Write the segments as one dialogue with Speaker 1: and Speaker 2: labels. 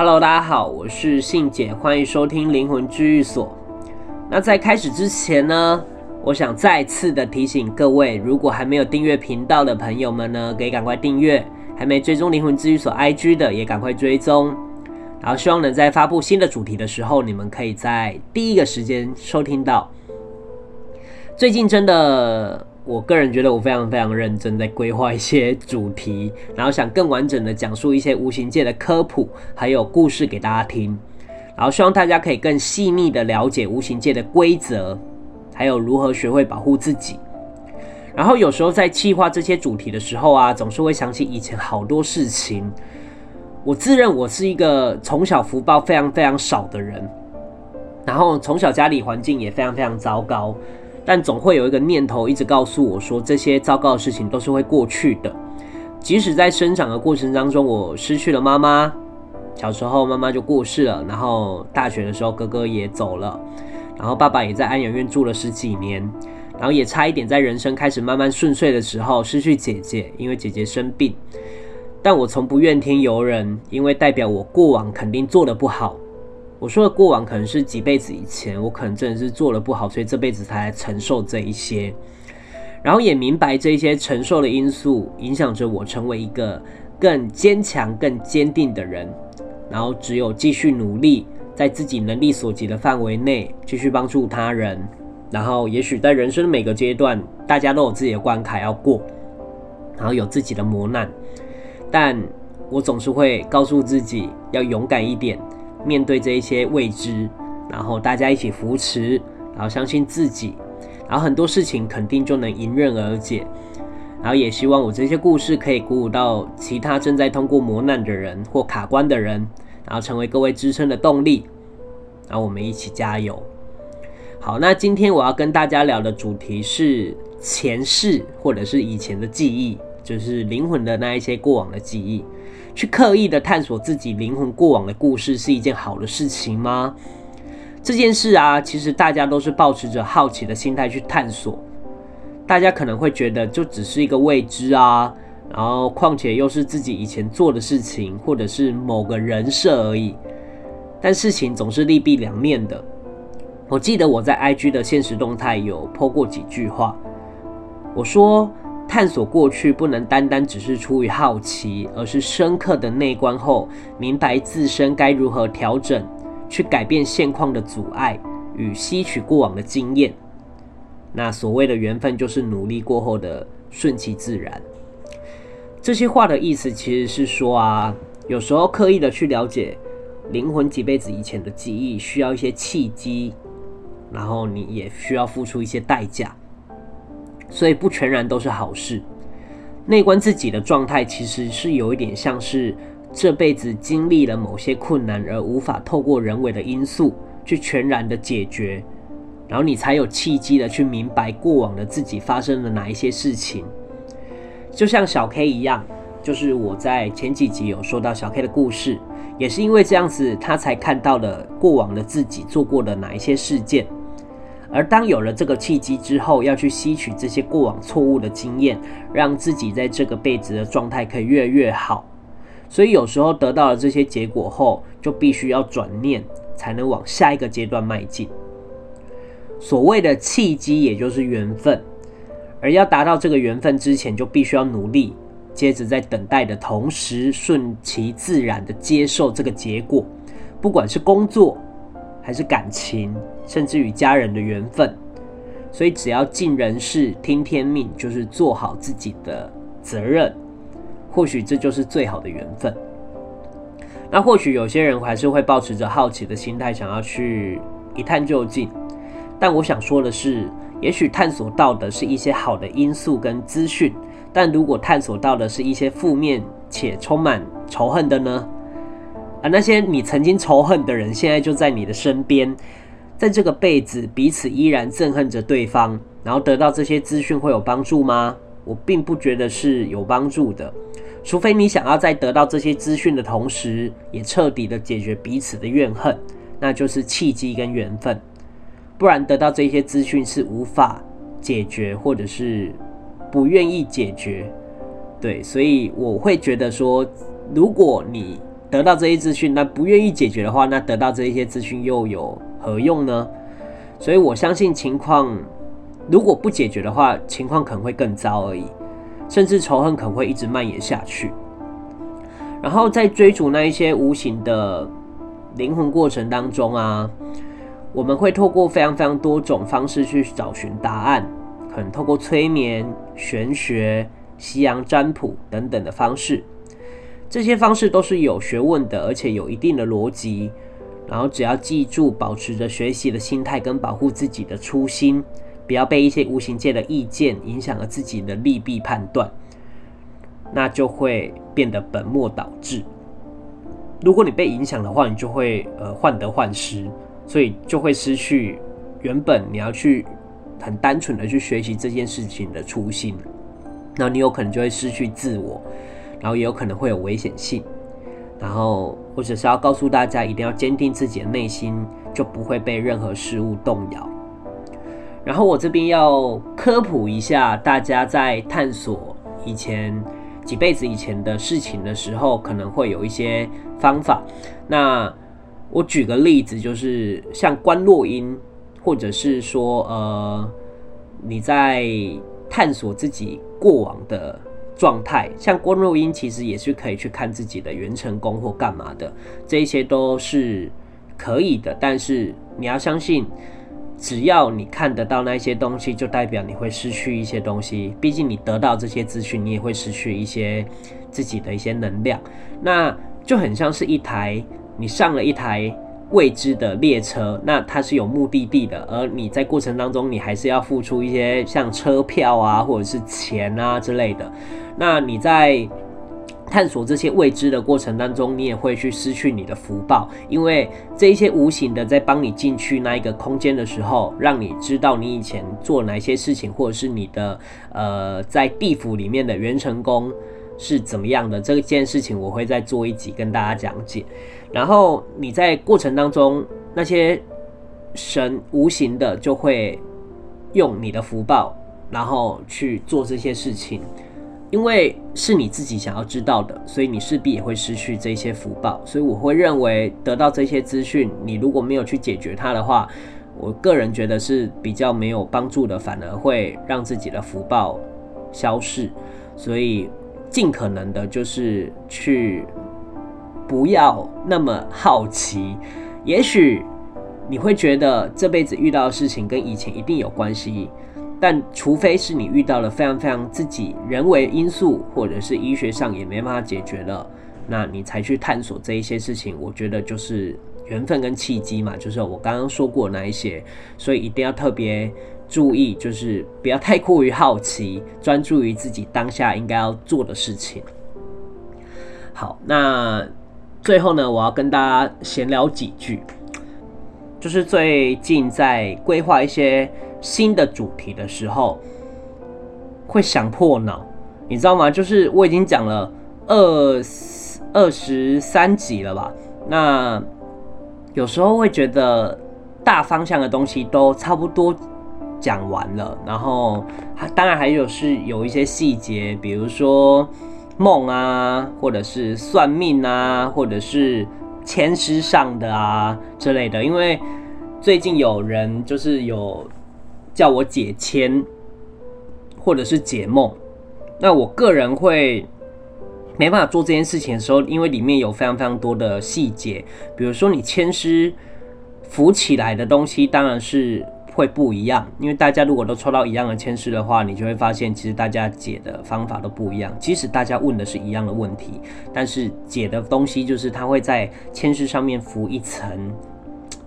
Speaker 1: Hello，大家好，我是信姐，欢迎收听灵魂治愈所。那在开始之前呢，我想再次的提醒各位，如果还没有订阅频道的朋友们呢，可以赶快订阅；还没追踪灵魂治愈所 IG 的，也赶快追踪。然后希望能在发布新的主题的时候，你们可以在第一个时间收听到。最近真的。我个人觉得我非常非常认真，在规划一些主题，然后想更完整的讲述一些无形界的科普，还有故事给大家听，然后希望大家可以更细腻的了解无形界的规则，还有如何学会保护自己。然后有时候在计划这些主题的时候啊，总是会想起以前好多事情。我自认我是一个从小福报非常非常少的人，然后从小家里环境也非常非常糟糕。但总会有一个念头一直告诉我说，这些糟糕的事情都是会过去的。即使在生长的过程当中，我失去了妈妈，小时候妈妈就过世了，然后大学的时候哥哥也走了，然后爸爸也在安养院住了十几年，然后也差一点在人生开始慢慢顺遂的时候失去姐姐，因为姐姐生病。但我从不怨天尤人，因为代表我过往肯定做的不好。我说的过往可能是几辈子以前，我可能真的是做得不好，所以这辈子才来承受这一些。然后也明白这一些承受的因素影响着我成为一个更坚强、更坚定的人。然后只有继续努力，在自己能力所及的范围内继续帮助他人。然后也许在人生的每个阶段，大家都有自己的关卡要过，然后有自己的磨难，但我总是会告诉自己要勇敢一点。面对这一些未知，然后大家一起扶持，然后相信自己，然后很多事情肯定就能迎刃而解。然后也希望我这些故事可以鼓舞到其他正在通过磨难的人或卡关的人，然后成为各位支撑的动力。然后我们一起加油。好，那今天我要跟大家聊的主题是前世或者是以前的记忆，就是灵魂的那一些过往的记忆。去刻意的探索自己灵魂过往的故事是一件好的事情吗？这件事啊，其实大家都是抱持着好奇的心态去探索。大家可能会觉得就只是一个未知啊，然后况且又是自己以前做的事情，或者是某个人设而已。但事情总是利弊两面的。我记得我在 IG 的现实动态有 po 过几句话，我说。探索过去不能单单只是出于好奇，而是深刻的内观后，明白自身该如何调整，去改变现况的阻碍与吸取过往的经验。那所谓的缘分，就是努力过后的顺其自然。这些话的意思其实是说啊，有时候刻意的去了解灵魂几辈子以前的记忆，需要一些契机，然后你也需要付出一些代价。所以不全然都是好事。内观自己的状态，其实是有一点像是这辈子经历了某些困难，而无法透过人为的因素去全然的解决，然后你才有契机的去明白过往的自己发生了哪一些事情。就像小 K 一样，就是我在前几集有说到小 K 的故事，也是因为这样子，他才看到了过往的自己做过的哪一些事件。而当有了这个契机之后，要去吸取这些过往错误的经验，让自己在这个辈子的状态可以越来越好。所以有时候得到了这些结果后，就必须要转念，才能往下一个阶段迈进。所谓的契机，也就是缘分。而要达到这个缘分之前，就必须要努力。接着在等待的同时，顺其自然的接受这个结果，不管是工作，还是感情，甚至与家人的缘分，所以只要尽人事、听天命，就是做好自己的责任。或许这就是最好的缘分。那或许有些人还是会抱持着好奇的心态，想要去一探究竟。但我想说的是，也许探索到的是一些好的因素跟资讯，但如果探索到的是一些负面且充满仇恨的呢？而那些你曾经仇恨的人，现在就在你的身边，在这个辈子彼此依然憎恨着对方，然后得到这些资讯会有帮助吗？我并不觉得是有帮助的，除非你想要在得到这些资讯的同时，也彻底的解决彼此的怨恨，那就是契机跟缘分，不然得到这些资讯是无法解决，或者是不愿意解决。对，所以我会觉得说，如果你得到这些资讯，那不愿意解决的话，那得到这一些资讯又有何用呢？所以我相信情况如果不解决的话，情况可能会更糟而已，甚至仇恨可能会一直蔓延下去。然后在追逐那一些无形的灵魂过程当中啊，我们会透过非常非常多种方式去找寻答案，可能透过催眠、玄学、西洋占卜等等的方式。这些方式都是有学问的，而且有一定的逻辑。然后只要记住，保持着学习的心态跟保护自己的初心，不要被一些无形界的意见影响了自己的利弊判断，那就会变得本末倒置。如果你被影响的话，你就会呃患得患失，所以就会失去原本你要去很单纯的去学习这件事情的初心。那你有可能就会失去自我。然后也有可能会有危险性，然后或者是要告诉大家，一定要坚定自己的内心，就不会被任何事物动摇。然后我这边要科普一下，大家在探索以前几辈子以前的事情的时候，可能会有一些方法。那我举个例子，就是像观落音，或者是说，呃，你在探索自己过往的。状态像郭若英，其实也是可以去看自己的元成功或干嘛的，这一些都是可以的。但是你要相信，只要你看得到那些东西，就代表你会失去一些东西。毕竟你得到这些资讯，你也会失去一些自己的一些能量。那就很像是一台你上了一台。未知的列车，那它是有目的地的，而你在过程当中，你还是要付出一些像车票啊，或者是钱啊之类的。那你在探索这些未知的过程当中，你也会去失去你的福报，因为这一些无形的在帮你进去那一个空间的时候，让你知道你以前做哪些事情，或者是你的呃在地府里面的元成功是怎么样的这件事情，我会再做一集跟大家讲解。然后你在过程当中，那些神无形的就会用你的福报，然后去做这些事情，因为是你自己想要知道的，所以你势必也会失去这些福报。所以我会认为，得到这些资讯，你如果没有去解决它的话，我个人觉得是比较没有帮助的，反而会让自己的福报消逝。所以尽可能的就是去。不要那么好奇，也许你会觉得这辈子遇到的事情跟以前一定有关系，但除非是你遇到了非常非常自己人为因素，或者是医学上也没办法解决了，那你才去探索这一些事情。我觉得就是缘分跟契机嘛，就是我刚刚说过那一些，所以一定要特别注意，就是不要太过于好奇，专注于自己当下应该要做的事情。好，那。最后呢，我要跟大家闲聊几句，就是最近在规划一些新的主题的时候，会想破脑，你知道吗？就是我已经讲了二二十三集了吧？那有时候会觉得大方向的东西都差不多讲完了，然后当然还有是有一些细节，比如说。梦啊，或者是算命啊，或者是签诗上的啊之类的。因为最近有人就是有叫我解签，或者是解梦，那我个人会没办法做这件事情的时候，因为里面有非常非常多的细节，比如说你签诗浮起来的东西，当然是。会不一样，因为大家如果都抽到一样的签诗的话，你就会发现其实大家解的方法都不一样。即使大家问的是一样的问题，但是解的东西就是它会在签诗上面浮一层，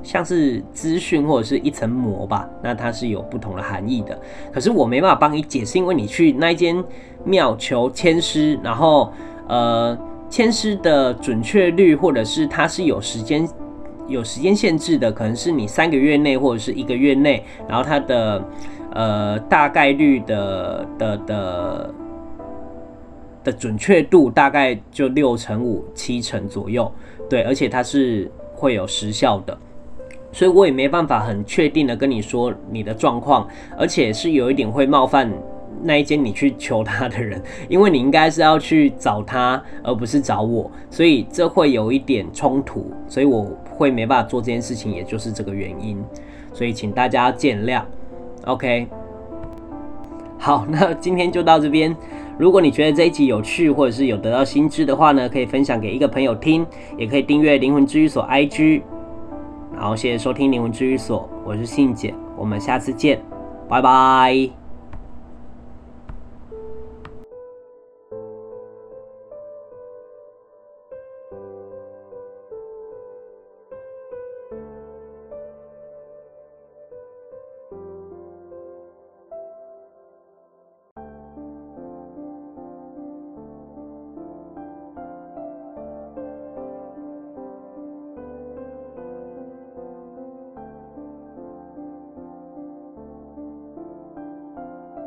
Speaker 1: 像是资讯或者是一层膜吧。那它是有不同的含义的。可是我没办法帮你解释，因为你去那一间庙求签诗，然后呃，签诗的准确率或者是它是有时间。有时间限制的，可能是你三个月内或者是一个月内，然后它的呃大概率的的的的准确度大概就六成五七成左右，对，而且它是会有时效的，所以我也没办法很确定的跟你说你的状况，而且是有一点会冒犯那一间你去求他的人，因为你应该是要去找他，而不是找我，所以这会有一点冲突，所以我会没办法做这件事情，也就是这个原因，所以请大家见谅。OK，好，那今天就到这边。如果你觉得这一集有趣，或者是有得到新知的话呢，可以分享给一个朋友听，也可以订阅灵魂治愈所 IG。然后谢谢收听灵魂治愈所，我是信姐，我们下次见，拜拜。